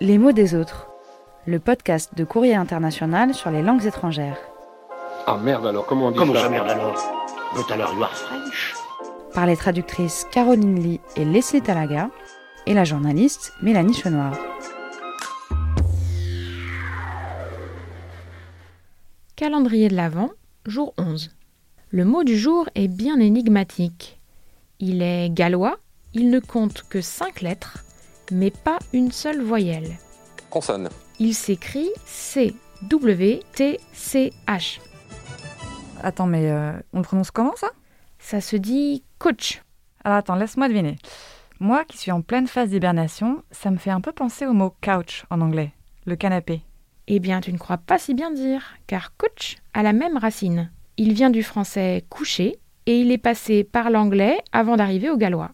Les mots des autres, le podcast de Courrier International sur les langues étrangères. Ah merde alors, comment on dit Comment ça ça merde alors But alors you are French Par les traductrices Caroline Lee et Leslie Talaga et la journaliste Mélanie Chenoir. Calendrier de l'Avent, jour 11. Le mot du jour est bien énigmatique. Il est gallois, il ne compte que 5 lettres, mais pas une seule voyelle. Consonne. Il s'écrit C-W-T-C-H. Attends, mais euh, on le prononce comment ça? Ça se dit coach. Alors attends, laisse-moi deviner. Moi qui suis en pleine phase d'hibernation, ça me fait un peu penser au mot couch en anglais, le canapé. Eh bien, tu ne crois pas si bien dire, car coach a la même racine. Il vient du français coucher et il est passé par l'anglais avant d'arriver au gallois.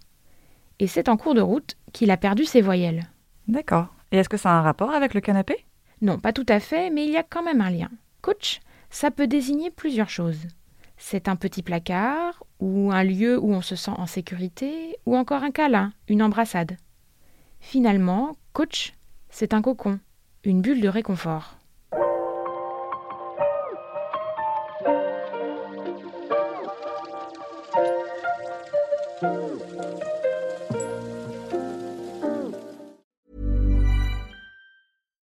Et c'est en cours de route qu'il a perdu ses voyelles. D'accord. Et est-ce que ça a un rapport avec le canapé? Non, pas tout à fait, mais il y a quand même un lien. Coach, ça peut désigner plusieurs choses. C'est un petit placard, ou un lieu où on se sent en sécurité, ou encore un câlin, une embrassade. Finalement, coach, c'est un cocon, une bulle de réconfort.